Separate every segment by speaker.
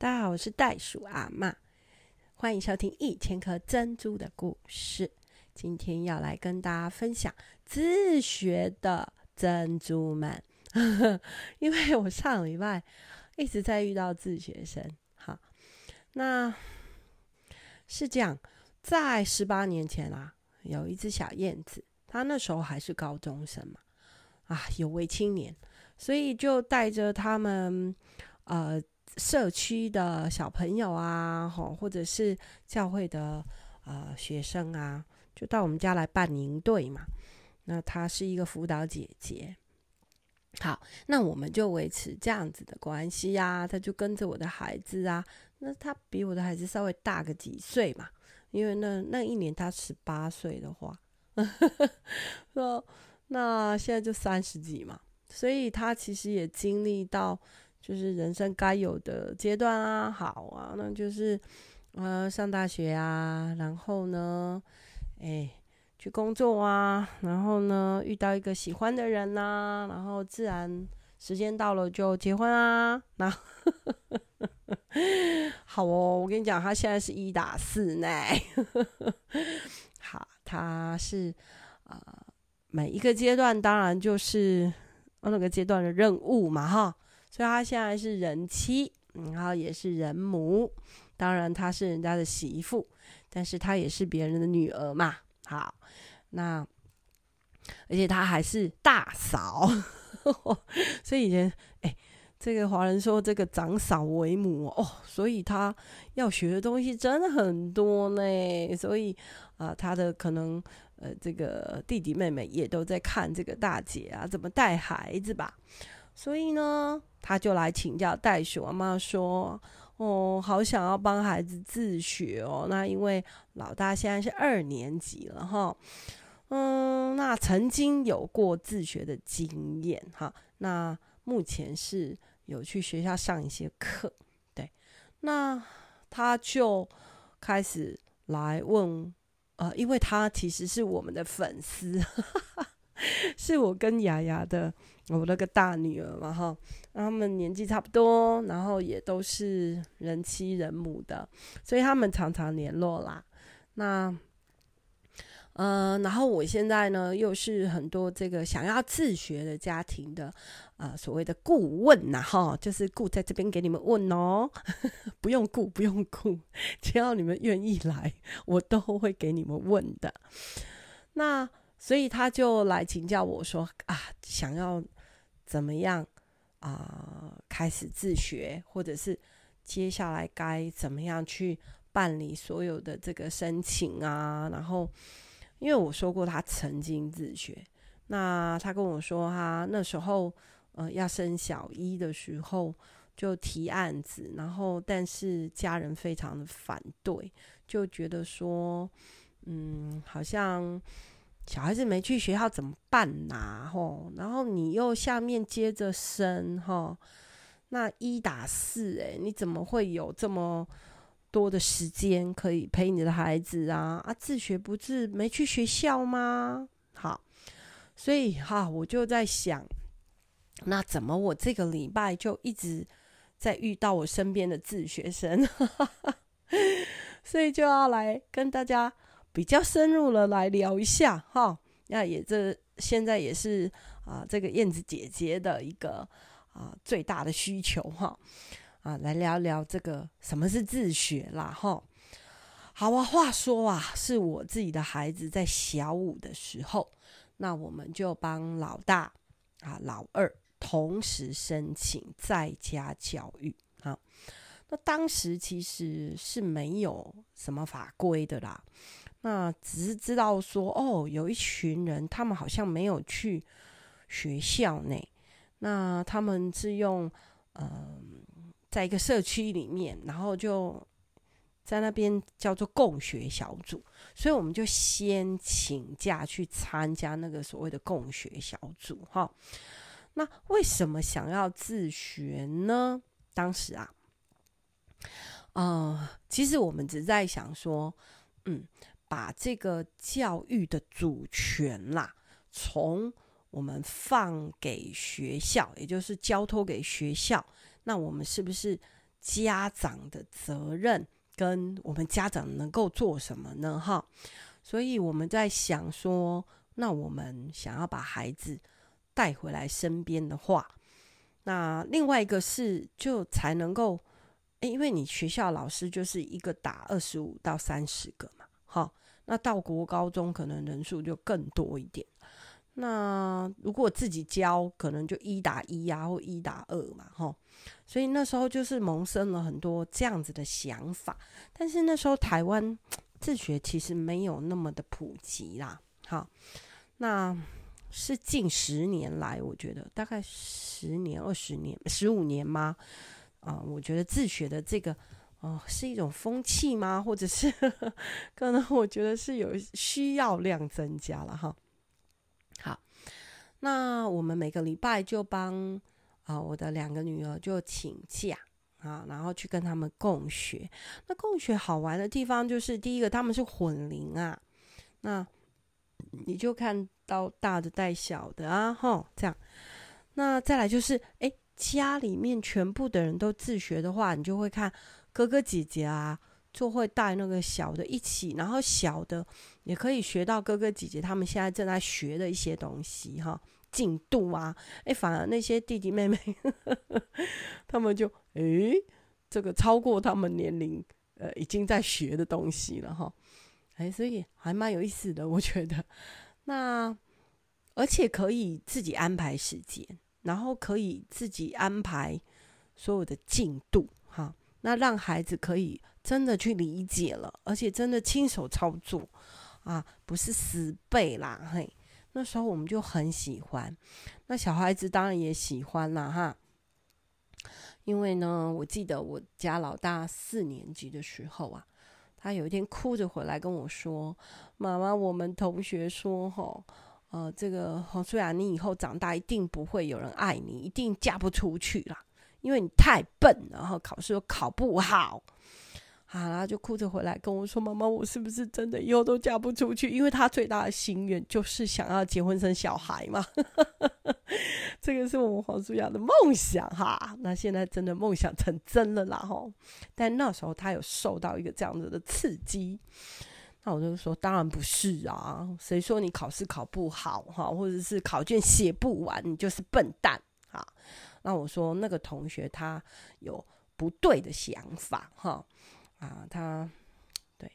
Speaker 1: 大家好，我是袋鼠阿妈，欢迎收听一千颗珍珠的故事。今天要来跟大家分享自学的珍珠们，因为我上礼拜一直在遇到自学生。好，那是这样，在十八年前啊，有一只小燕子，它那时候还是高中生嘛，啊，有为青年，所以就带着他们，呃。社区的小朋友啊，吼，或者是教会的呃学生啊，就到我们家来办营队嘛。那她是一个辅导姐姐，好，那我们就维持这样子的关系呀。她就跟着我的孩子啊，那她比我的孩子稍微大个几岁嘛，因为那那一年她十八岁的话，说那现在就三十几嘛，所以她其实也经历到。就是人生该有的阶段啊，好啊，那就是，呃，上大学啊，然后呢，哎，去工作啊，然后呢，遇到一个喜欢的人呐、啊，然后自然时间到了就结婚啊，那 好哦，我跟你讲，他现在是一打四呢，好，他是啊、呃，每一个阶段当然就是那个阶段的任务嘛，哈。所以她现在是人妻，然后也是人母，当然她是人家的媳妇，但是她也是别人的女儿嘛。好，那而且她还是大嫂，所以以前哎，这个华人说这个长嫂为母哦，所以她要学的东西真的很多呢。所以啊，她的可能呃，这个弟弟妹妹也都在看这个大姐啊怎么带孩子吧。所以呢，他就来请教袋鼠阿嬷说：“哦，好想要帮孩子自学哦。那因为老大现在是二年级了哈，嗯，那曾经有过自学的经验哈。那目前是有去学校上一些课，对。那他就开始来问，呃，因为他其实是我们的粉丝，是我跟雅雅的。”我那个大女儿嘛，哈，他们年纪差不多，然后也都是人妻人母的，所以他们常常联络啦。那，呃，然后我现在呢，又是很多这个想要自学的家庭的，呃，所谓的顾问呐，哈，就是顾在这边给你们问哦，不用顾，不用顾，只要你们愿意来，我都会给你们问的。那所以他就来请教我说啊，想要。怎么样啊、开始自学，或者是接下来该怎么样去办理所有的这个申请啊？然后，因为我说过他曾经自学，那他跟我说他那时候呃要升小一的时候就提案子，然后但是家人非常的反对，就觉得说嗯好像。小孩子没去学校怎么办呐、吼，然后你又下面接着生吼，那一打四诶，你怎么会有这么多的时间可以陪你的孩子啊？啊，自学不是没去学校吗？好，所以哈，我就在想，那怎么我这个礼拜就一直在遇到我身边的自学生，所以就要来跟大家。比较深入了来聊一下哈，那也这现在也是啊，这个燕子姐姐的一个啊最大的需求哈啊，来聊聊这个什么是自学啦哈。好啊，话说啊，是我自己的孩子在小五的时候，那我们就帮老大啊老二同时申请在家教育啊。那当时其实是没有什么法规的啦。那只是知道说，哦，有一群人，他们好像没有去学校内，那他们是用，嗯、在一个社区里面，然后就在那边叫做共学小组，所以我们就先请假去参加那个所谓的共学小组，哈。那为什么想要自学呢？当时啊，呃，其实我们只在想说，嗯。把这个教育的主权啦，从我们放给学校，也就是交托给学校，那我们是不是家长的责任跟我们家长能够做什么呢？哈，所以我们在想说，那我们想要把孩子带回来身边的话，那另外一个是就才能够，因为你学校老师就是一个打二十五到三十个好，那到国高中可能人数就更多一点。那如果自己教，可能就一打一啊，或一打二嘛，吼。所以那时候就是萌生了很多这样子的想法。但是那时候台湾 自学其实没有那么的普及啦，好，那是近十年来，我觉得大概十年、二十年、十五年吗？啊、我觉得自学的这个哦、是一种风气吗？或者是可能我觉得是有需要量增加了哈。好，那我们每个礼拜就帮啊我的两个女儿就请假啊，然后去跟他们共学。那共学好玩的地方就是，第一个他们是混龄啊，那你就看到大的带小的啊，吼，这样。那再来就是，哎，家里面全部的人都自学的话，你就会看哥哥姐姐啊。就会带那个小的一起，然后小的也可以学到哥哥姐姐他们现在正在学的一些东西哈，进度啊，哎，反而那些弟弟妹妹，呵 呵他们就哎，这个超过他们年龄，呃，已经在学的东西了哈，哎，所以还蛮有意思的，我觉得。那而且可以自己安排时间，然后可以自己安排所有的进度，那让孩子可以。真的去理解了，而且真的亲手操作啊，不是死背啦嘿。那时候我们就很喜欢，那小孩子当然也喜欢啦哈。因为呢，我记得我家老大四年级的时候啊，他有一天哭着回来跟我说：“妈妈，我们同学说吼，呃，这个黄素雅，你以后长大一定不会有人爱你，一定嫁不出去啦，因为你太笨，然后考试又考不好。”啊，然后就哭着回来跟我说：“妈妈，我是不是真的以后都嫁不出去？因为他最大的心愿就是想要结婚生小孩嘛。”这个是我们黄舒雅的梦想哈。那现在真的梦想成真了啦吼！但那时候他有受到一个这样子的刺激，那我就说：“当然不是啊，谁说你考试考不好哈，或者是考卷写不完，你就是笨蛋啊？”那我说：“那个同学他有不对的想法哈。”啊，他对，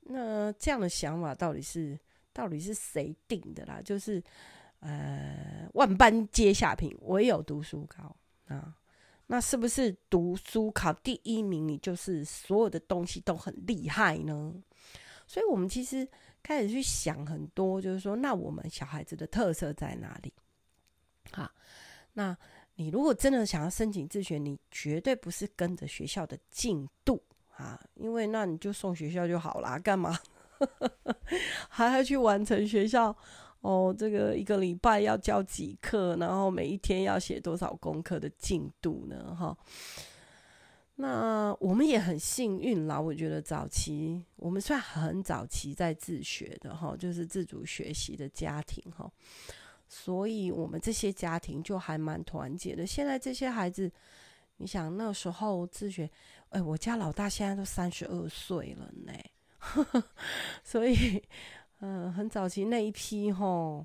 Speaker 1: 那这样的想法到底是到底是谁定的啦？就是呃，万般皆下品，唯有读书高啊。那是不是读书考第一名，你就是所有的东西都很厉害呢？所以我们其实开始去想很多，就是说，那我们小孩子的特色在哪里？好，那你如果真的想要申请自学，你绝对不是跟着学校的进度。啊，因为那你就送学校就好啦，干嘛 还要去完成学校哦？这个一个礼拜要教几课，然后每一天要写多少功课的进度呢？哈，那我们也很幸运啦。我觉得早期我们算很早期在自学的哈，就是自主学习的家庭哈，所以我们这些家庭就还蛮团结的。现在这些孩子。你想那时候自学，哎，我家老大现在都三十二岁了呢，所以，嗯、很早期那一批吼，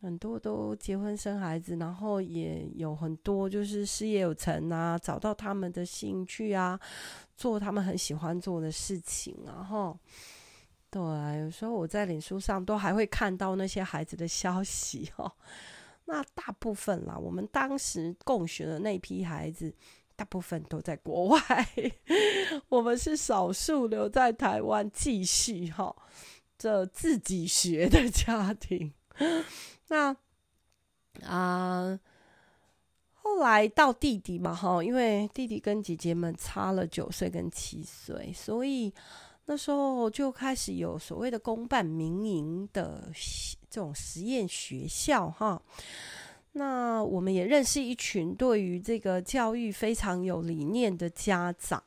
Speaker 1: 很多都结婚生孩子，然后也有很多就是事业有成啊，找到他们的兴趣啊，做他们很喜欢做的事情啊，哈，对啊，有时候我在脸书上都还会看到那些孩子的消息 哦。那大部分啦，我们当时共学的那批孩子。大部分都在国外，我们是少数留在台湾继续哈这自己学的家庭。那啊、呃，后来到弟弟嘛哈，因为弟弟跟姐姐们差了九岁跟七岁，所以那时候就开始有所谓的公办民营的这种实验学校哈。那我们也认识一群对于这个教育非常有理念的家长，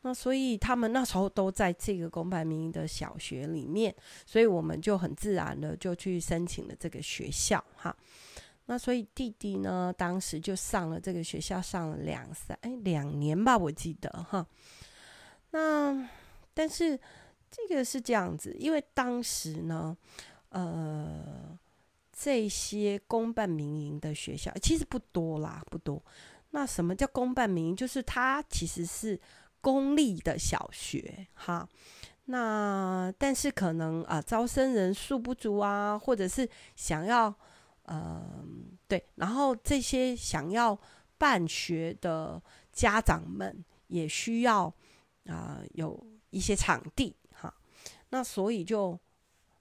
Speaker 1: 那所以他们那时候都在这个公办民营的小学里面，所以我们就很自然的就去申请了这个学校哈。那所以弟弟呢，当时就上了这个学校，上了两三哎两年吧，我记得哈。那但是这个是这样子，因为当时呢，呃，这些公办民营的学校其实不多啦，不多。那什么叫公办民营？就是它其实是公立的小学哈。那但是可能啊，招生人数不足啊，或者是想要，嗯、对，然后这些想要办学的家长们也需要啊、有一些场地哈。那所以就，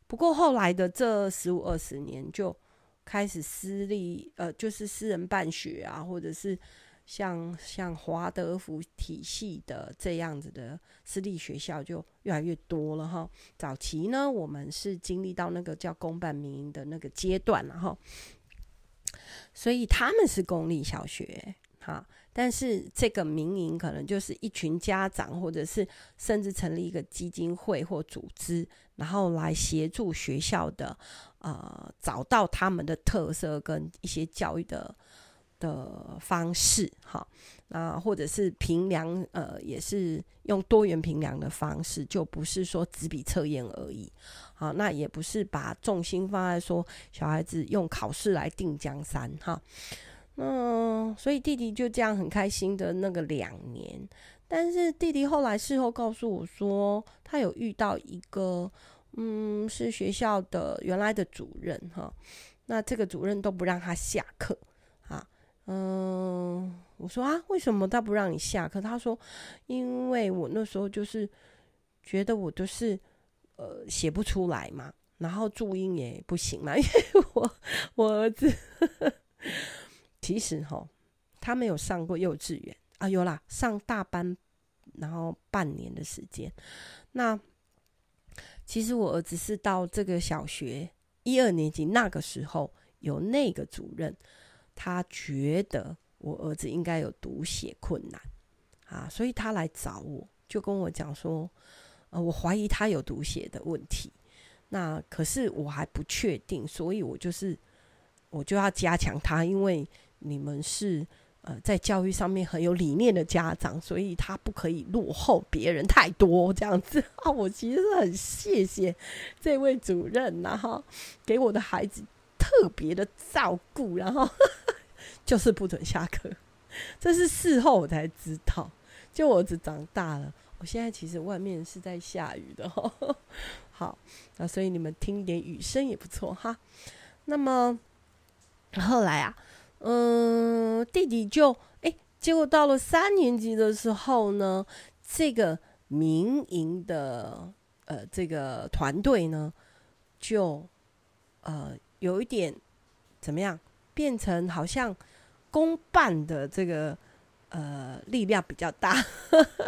Speaker 1: 不过后来的这十五二十年就开始私立，呃，就是私人办学啊，或者是。像像华德福体系的这样子的私立学校就越来越多了哈。早期呢，我们是经历到那个叫公办民营的那个阶段了哈，所以他们是公立小学哈，但是这个民营可能就是一群家长，或者是甚至成立一个基金会或组织，然后来协助学校的呃找到他们的特色跟一些教育的。的方式，哈，那或者是评量，呃，也是用多元评量的方式，就不是说纸笔测验而已，好，那也不是把重心放在说小孩子用考试来定江山，哈，嗯，所以弟弟就这样很开心的那个两年，但是弟弟后来事后告诉我说，他有遇到一个，嗯，是学校的原来的主任，哈，那这个主任都不让他下课啊。嗯，我说啊，为什么他不让你下课？他说，因为我那时候就是觉得我就是呃写不出来嘛，然后注音也不行嘛，因为我我儿子呵呵其实哈，他没有上过幼稚园啊，有啦，上大班，然后半年的时间。那其实我儿子是到这个小学一二年级那个时候有那个主任。他觉得我儿子应该有读写困难啊，所以他来找我，就跟我讲说，呃，我怀疑他有读写的问题。那可是我还不确定，所以我就是我就要加强他，因为你们是呃在教育上面很有理念的家长，所以他不可以落后别人太多这样子 啊。我其实很谢谢这位主任，然后给我的孩子特别的照顾，然后。就是不准下课，这是事后我才知道。就我儿子长大了，我现在其实外面是在下雨的。好，那所以你们听一点雨声也不错哈。那么后来啊，嗯，弟弟就哎，结果到了三年级的时候呢，这个民营的呃这个团队呢，就呃有一点怎么样？变成好像公办的这个呃力量比较大，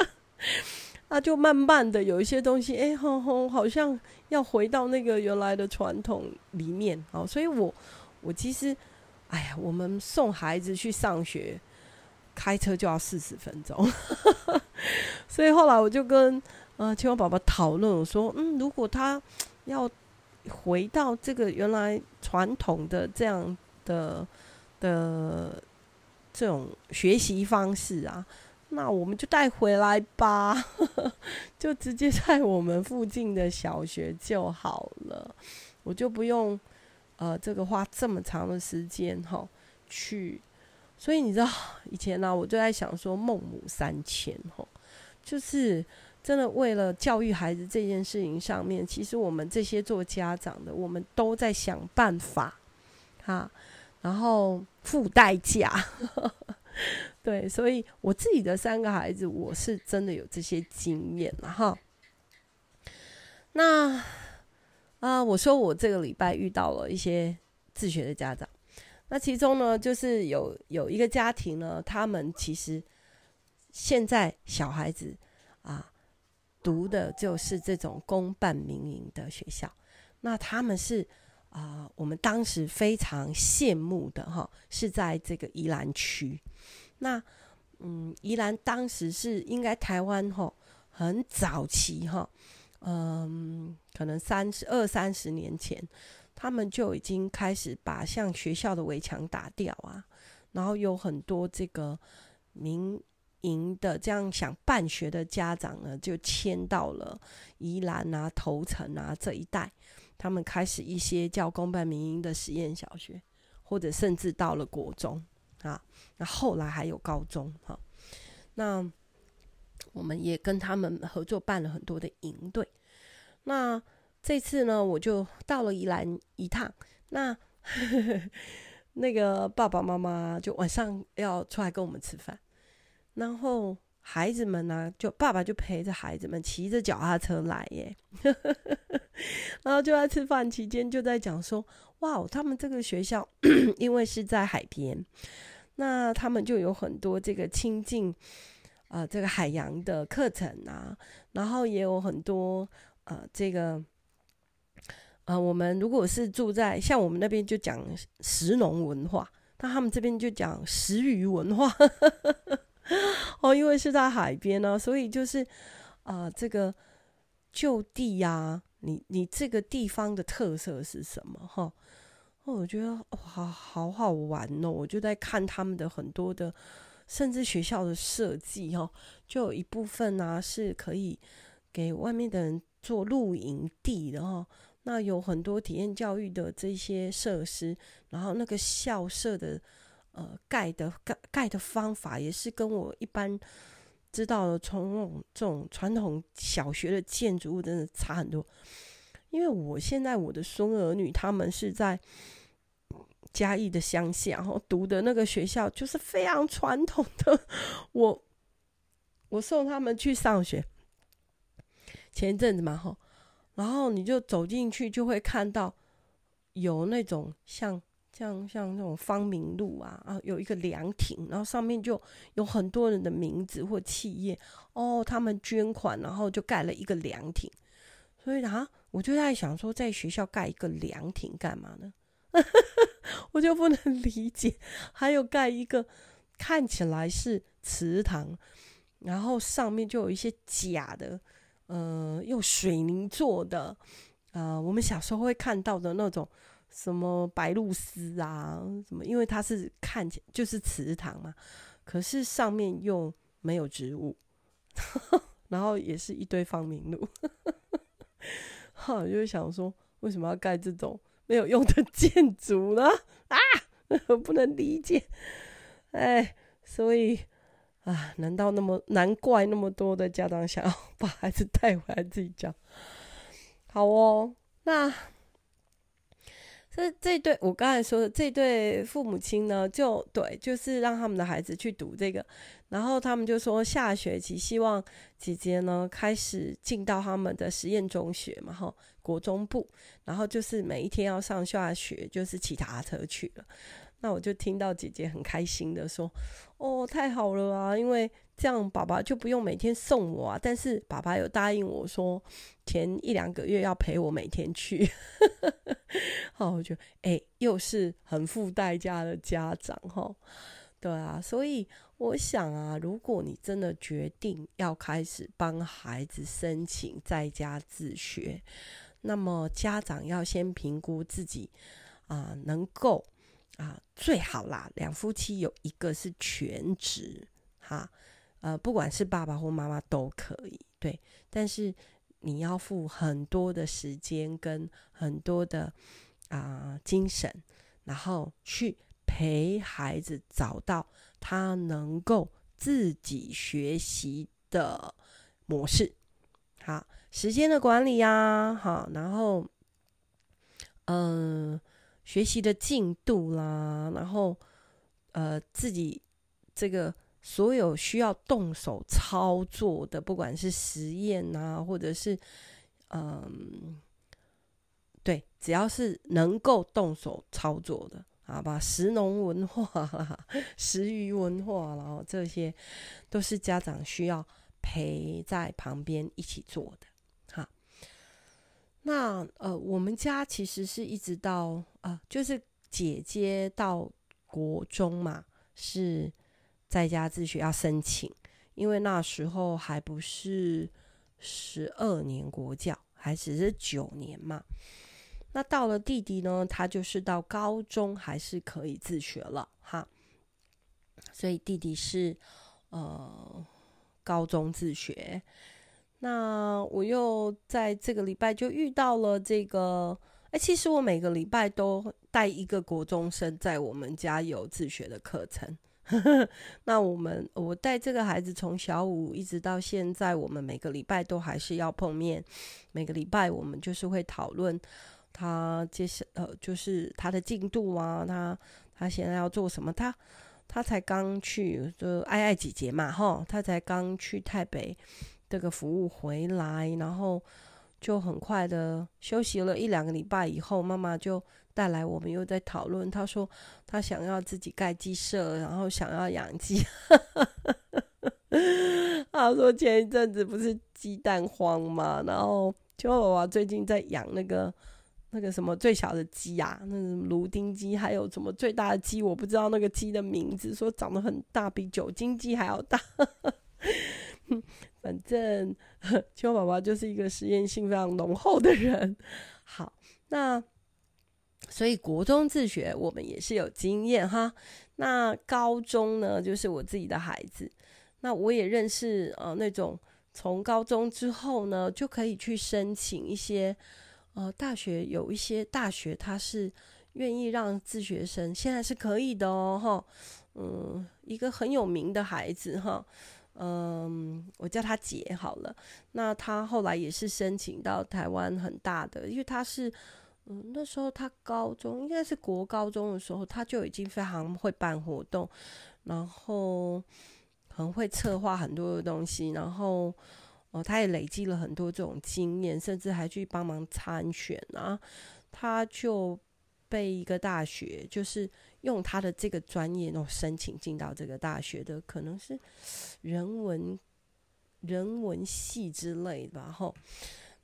Speaker 1: 那就慢慢的有一些东西，哎吼吼，好像要回到那个原来的传统里面。好，所以我我其实，哎呀，我们送孩子去上学，开车就要四十分钟，所以后来我就跟呃青蛙宝宝讨论，我说，嗯，如果他要回到这个原来传统的这样。的的这种学习方式啊，那我们就带回来吧，就直接在我们附近的小学就好了，我就不用呃这个花这么长的时间哈去。所以你知道以前呢、我就在想说孟母三迁哈，就是真的为了教育孩子这件事情上面，其实我们这些做家长的，我们都在想办法哈。然后付代价，对，所以我自己的三个孩子，我是真的有这些经验哈。那啊、我说我这个礼拜遇到了一些自学的家长，那其中呢，就是有有一个家庭呢，他们其实现在小孩子啊读的就是这种公办民营的学校，那他们是。啊、我们当时非常羡慕的哈，是在这个宜兰区。那嗯，宜兰当时是应该台湾哈很早期哈，嗯，可能三十二三十年前，他们就已经开始把像学校的围墙打掉啊，然后有很多这个民营的这样想办学的家长呢，就迁到了宜兰啊、头城啊这一带，他们开始一些叫公办民营的实验小学，或者甚至到了国中啊，那后来还有高中哈、啊，那我们也跟他们合作办了很多的营队，那这次呢，我就到了宜兰一趟，那 那个爸爸妈妈就晚上要出来跟我们吃饭。然后孩子们呢、就爸爸就陪着孩子们骑着脚踏车来耶，然后就在吃饭期间就在讲说，哇，他们这个学校 因为是在海边，那他们就有很多这个亲近、呃、这个海洋的课程啊，然后也有很多呃这个呃我们如果是住在像我们那边就讲石农文化，那他们这边就讲食鱼文化。哦，因为是在海边呢、啊，所以就是啊、呃，这个就地呀、啊，你你这个地方的特色是什么？哈，哦，我觉得哇，好好玩哦！我就在看他们的很多的，甚至学校的设计哦，就有一部分呢、是可以给外面的人做露营地的哈。那有很多体验教育的这些设施，然后那个校舍的。呃，盖的盖盖的方法也是跟我一般知道的从这种传统小学的建筑物真的差很多。因为我现在我的孙儿女他们是在嘉义的乡下，然后读的那个学校就是非常传统的。我我送他们去上学，前一阵子嘛，吼，然后你就走进去就会看到有那种像。像像那种芳明路啊啊，有一个凉亭，然后上面就有很多人的名字或企业哦，他们捐款，然后就盖了一个凉亭。所以啊，我就在想说，在学校盖一个凉亭干嘛呢？我就不能理解。还有盖一个看起来是祠堂，然后上面就有一些假的，呃，用水泥做的，呃，我们小时候会看到的那种。什么白露丝啊，什么？因为它是看起就是祠堂嘛，可是上面又没有植物，然后也是一堆芳名录，哈，我就想说，为什么要盖这种没有用的建筑呢？啊，不能理解，哎，所以啊，难道那么难怪那么多的家长想要把孩子带回来自己教？好哦，那。这这对我刚才说的这对父母亲呢，就对，就是让他们的孩子去读这个，然后他们就说下学期希望姐姐呢开始进到他们的实验中学嘛，哈，国中部，然后就是每一天要上下学，就是骑脚车去了。那我就听到姐姐很开心的说：“哦，太好了啊，因为这样爸爸就不用每天送我啊。但是爸爸有答应我说，前一两个月要陪我每天去。”好，我觉得哎，又是很付代价的家长哈。对啊，所以我想啊，如果你真的决定要开始帮孩子申请在家自学，那么家长要先评估自己啊、能够。啊，最好啦，两夫妻有一个是全职，哈，呃，不管是爸爸或妈妈都可以，对。但是你要付很多的时间跟很多的啊、精神，然后去陪孩子找到他能够自己学习的模式，好，时间的管理呀、啊，好，然后，嗯、学习的进度啦，然后呃，自己这个所有需要动手操作的，不管是实验啊，或者是嗯，对，只要是能够动手操作的，好吧，食农文化啦、食鱼文化，然后这些都是家长需要陪在旁边一起做的。哈那呃，我们家其实是一直到呃，就是姐姐到国中嘛，是在家自学要申请，因为那时候还不是十二年国教，还只是九年嘛。那到了弟弟呢，他就是到高中还是可以自学了哈。所以弟弟是呃高中自学。那我又在这个礼拜就遇到了这个，哎，其实我每个礼拜都带一个国中生在我们家有自学的课程。那我们我带这个孩子从小五一直到现在，我们每个礼拜都还是要碰面。每个礼拜我们就是会讨论他接下呃，就是他的进度啊，他他现在要做什么？他他才刚去，就爱爱姐姐嘛，哈，他才刚去台北。这个服务回来，然后就很快的休息了一两个礼拜以后，妈妈就带来我们又在讨论。他说他想要自己盖鸡舍，然后想要养鸡。他说前一阵子不是鸡蛋荒嘛，然后就我娃最近在养那个那个什么最小的鸡啊，那个芦丁鸡，还有什么最大的鸡，我不知道那个鸡的名字，说长得很大，比九斤鸡还要大。反正 秋宝宝就是一个实验性非常浓厚的人。好，那所以国中自学我们也是有经验哈。那高中呢，就是我自己的孩子。那我也认识呃那种从高中之后呢，就可以去申请一些呃大学，有一些大学他是愿意让自学生，现在是可以的哦哈。嗯，一个很有名的孩子哈。嗯，我叫他姐好了。那他后来也是申请到台湾很大的，因为他是，嗯，那时候他高中应该是国高中的时候，他就已经非常会办活动，然后很会策划很多的东西，然后哦，他也累积了很多这种经验，甚至还去帮忙参选啊，他就被一个大学就是。用他的这个专业，然后申请进到这个大学的，可能是人文人文系之类的。然后，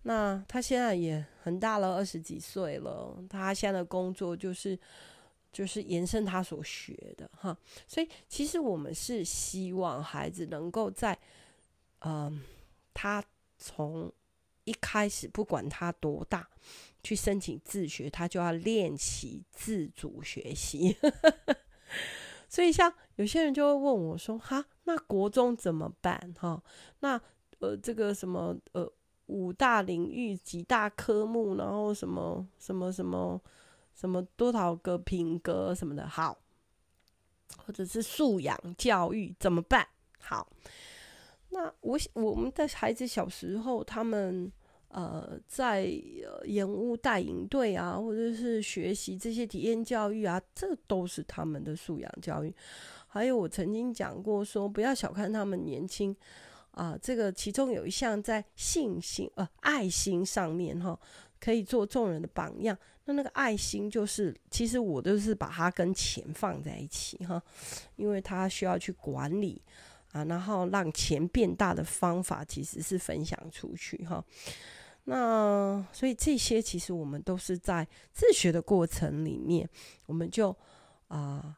Speaker 1: 那他现在也很大了，二十几岁了。他现在的工作就是就是延伸他所学的哈。所以，其实我们是希望孩子能够在嗯、他从一开始，不管他多大。去申请自学，他就要练习自主学习。所以，像有些人就会问我说：“哈，那国中怎么办？哈，那呃，这个什么呃，五大领域几大科目，然后什么什么什么什么多少个品格什么的，好，或者是素养教育怎么办？好，那我我们的孩子小时候他们。”呃，在延误带营队啊，或者是学习这些体验教育啊，这都是他们的素养教育。还有我曾经讲过说，不要小看他们年轻啊、这个其中有一项在信心呃爱心上面哈，可以做众人的榜样。那那个爱心就是，其实我都是把它跟钱放在一起哈，因为他需要去管理啊，然后让钱变大的方法其实是分享出去哈。那所以这些其实我们都是在自学的过程里面，我们就啊、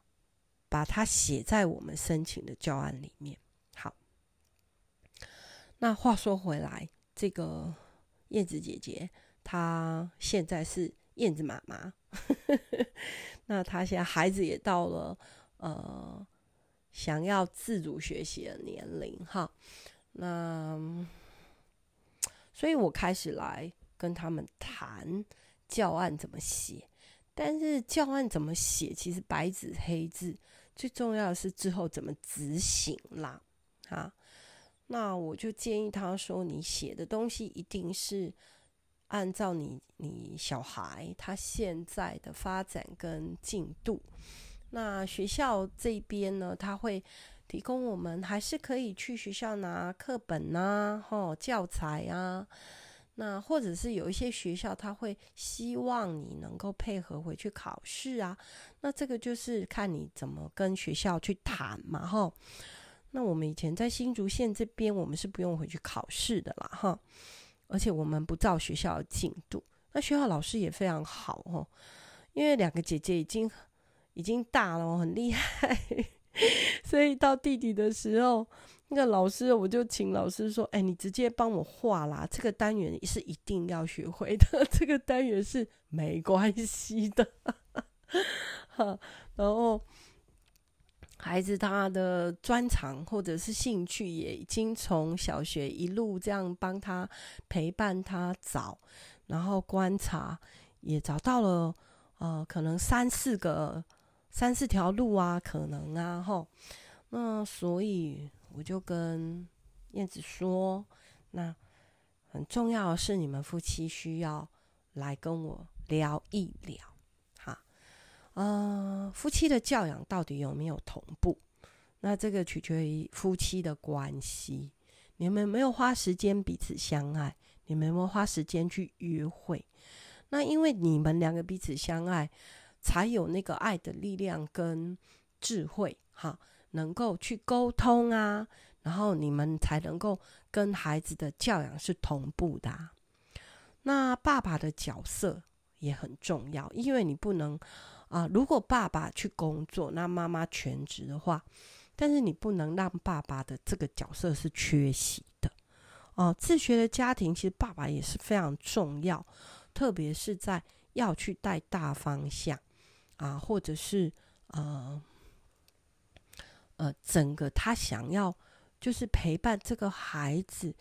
Speaker 1: 把它写在我们申请的教案里面。那话说回来，这个燕子姐姐她现在是燕子妈妈，那她现在孩子也到了呃想要自主学习的年龄哈，那。所以我开始来跟他们谈教案怎么写，但是教案怎么写，其实白纸黑字，最重要的是之后怎么执行啦。啊，那我就建议他说，你写的东西一定是按照你你小孩他现在的发展跟进度。那学校这边呢，他会。提供我们还是可以去学校拿课本呐、啊，吼教材啊，那或者是有一些学校他会希望你能够配合回去考试啊，那这个就是看你怎么跟学校去谈嘛，吼。那我们以前在新竹县这边，我们是不用回去考试的啦，哈，而且我们不照学校的进度，那学校老师也非常好，哦，因为两个姐姐已经已经大了，很厉害。所以到弟弟的时候，那个老师，我就请老师说：“哎，你直接帮我画啦，这个单元是一定要学会的，这个单元是没关系的。”哈，然后孩子他的专长或者是兴趣，也已经从小学一路这样帮他陪伴他找，然后观察，也找到了呃，可能三四个、三四条路啊，可能啊，哈，那所以。我就跟燕子说：“那很重要的是，你们夫妻需要来跟我聊一聊，呃，夫妻的教养到底有没有同步？那这个取决于夫妻的关系。你们有没有花时间彼此相爱？你们有没有花时间去约会？那因为你们两个彼此相爱，才有那个爱的力量跟智慧，哈。”能够去沟通啊，然后你们才能够跟孩子的教养是同步的。那爸爸的角色也很重要，因为你不能啊，如果爸爸去工作，那妈妈全职的话，但是你不能让爸爸的这个角色是缺席的哦，自学的家庭其实爸爸也是非常重要，特别是在要去带大方向啊，或者是呃。呃，整个他想要就是陪伴这个孩子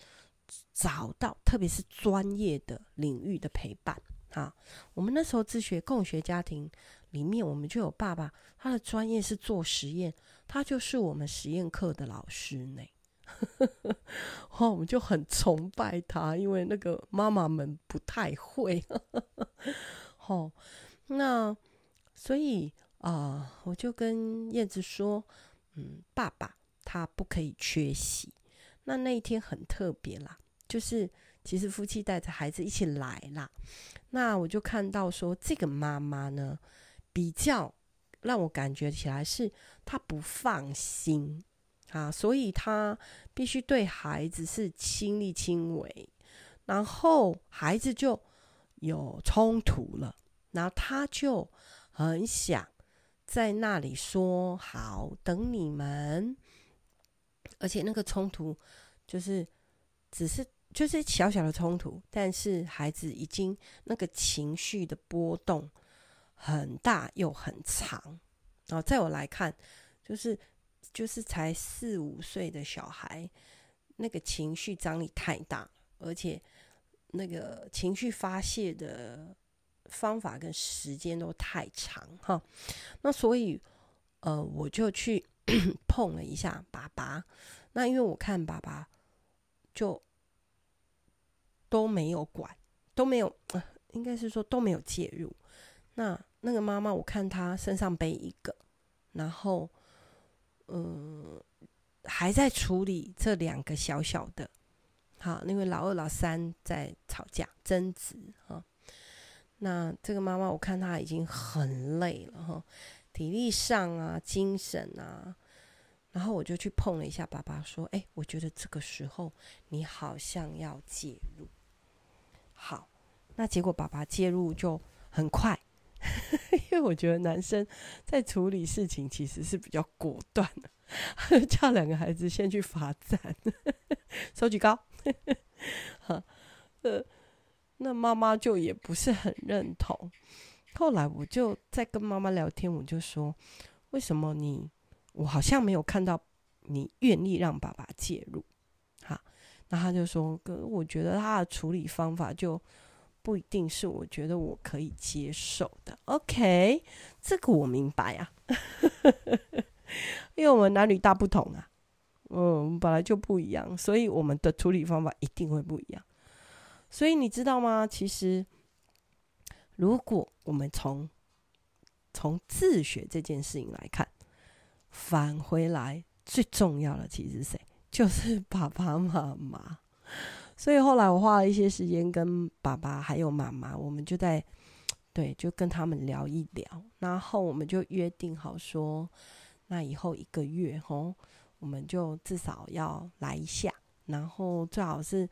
Speaker 1: 找到，特别是专业的领域的陪伴啊。我们那时候自学共学家庭里面，我们就有爸爸，他的专业是做实验，他就是我们实验课的老师呢。哦，我们就很崇拜他，因为那个妈妈们不太会。哦，那所以啊，我就跟燕子说。嗯，爸爸他不可以缺席。那那一天很特别啦，就是其实夫妻带着孩子一起来啦。那我就看到说，这个妈妈呢，比较让我感觉起来是他不放心啊，所以他必须对孩子是亲力亲为，然后孩子就有冲突了，然后他就很想。在那里说好等你们，而且那个冲突就是只是就是小小的冲突，但是孩子已经那个情绪的波动很大又很长。哦在我来看，就是就是才四五岁的小孩，那个情绪张力太大，而且那个情绪发泄的。方法跟时间都太长哈，那所以呃，我就去 碰了一下爸爸。那因为我看爸爸就都没有管，都没有，应该是说都没有介入。那那个妈妈，我看她身上背一个，然后嗯、还在处理这两个小小的，好，因为老二老三在吵架争执哈。那这个妈妈，我看她已经很累了哈，体力上啊，精神啊，然后我就去碰了一下爸爸，说：“哎，我觉得这个时候你好像要介入。”好，那结果爸爸介入就很快，因为我觉得男生在处理事情其实是比较果断的，叫两个孩子先去罚站，手举高，好，呃。那妈妈就也不是很认同。后来我就在跟妈妈聊天，我就说：“为什么你我好像没有看到你愿意让爸爸介入？”哈，那他就说：“哥，我觉得他的处理方法就不一定是我觉得我可以接受的。”OK，这个我明白啊，因为我们男女大不同啊，嗯，本来就不一样，所以我们的处理方法一定会不一样。所以你知道吗？其实，如果我们从从自学这件事情来看，返回来最重要的其实谁？就是爸爸妈妈。所以后来我花了一些时间跟爸爸还有妈妈，我们就在对，就跟他们聊一聊，然后我们就约定好说，那以后一个月吼，我们就至少要来一下，然后最好是。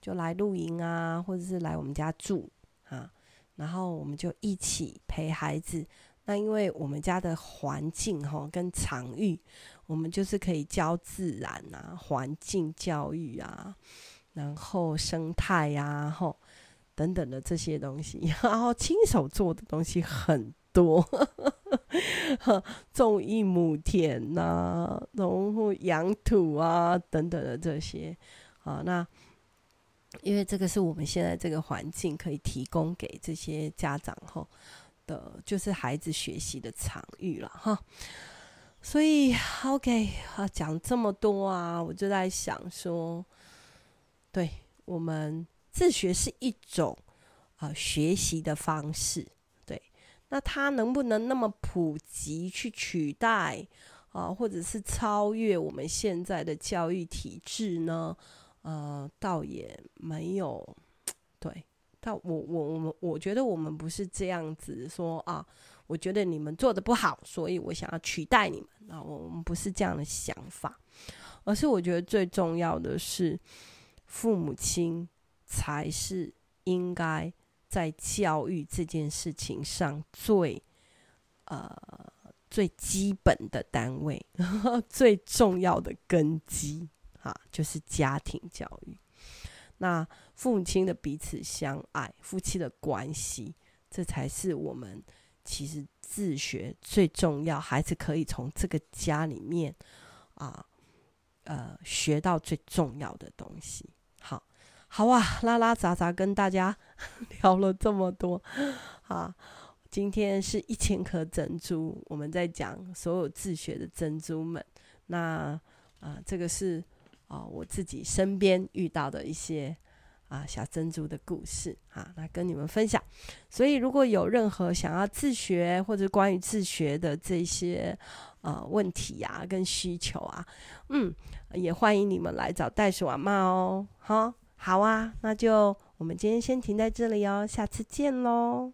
Speaker 1: 就来露营啊，或者是来我们家住啊，然后我们就一起陪孩子。那因为我们家的环境哈跟场域，我们就是可以教自然啊，环境教育啊，然后生态呀，吼等等的这些东西，然后亲手做的东西很多，种一亩田呐、啊，然后养土啊等等的这些，啊，那因为这个是我们现在这个环境可以提供给这些家长后。的就是孩子学习的场域了哈，所以 OK 啊，讲这么多啊，我就在想说，对我们自学是一种啊学习的方式，对，那它能不能那么普及去取代啊，或者是超越我们现在的教育体制呢？呃，倒也没有，对。但我我我们我觉得我们不是这样子说啊，我觉得你们做的不好，所以我想要取代你们啊，我们不是这样的想法，而是我觉得最重要的是，父母亲才是应该在教育这件事情上最呃最基本的单位，最重要的根基啊，就是家庭教育。那父母亲的彼此相爱，夫妻的关系，这才是我们其实自学最重要，孩子可以从这个家里面啊，呃，学到最重要的东西。好，啊，拉拉杂杂跟大家 聊了这么多啊，今天是一千颗珍珠，我们在讲所有自学的珍珠们。那啊，这个是。啊、我自己身边遇到的一些啊小珍珠的故事啊，来跟你们分享。所以，如果有任何想要自学或者关于自学的这些呃问题呀、啊、跟需求啊，嗯，也欢迎你们来找袋鼠阿嬷哦。好，好啊，那就我们今天先停在这里哦，下次见喽。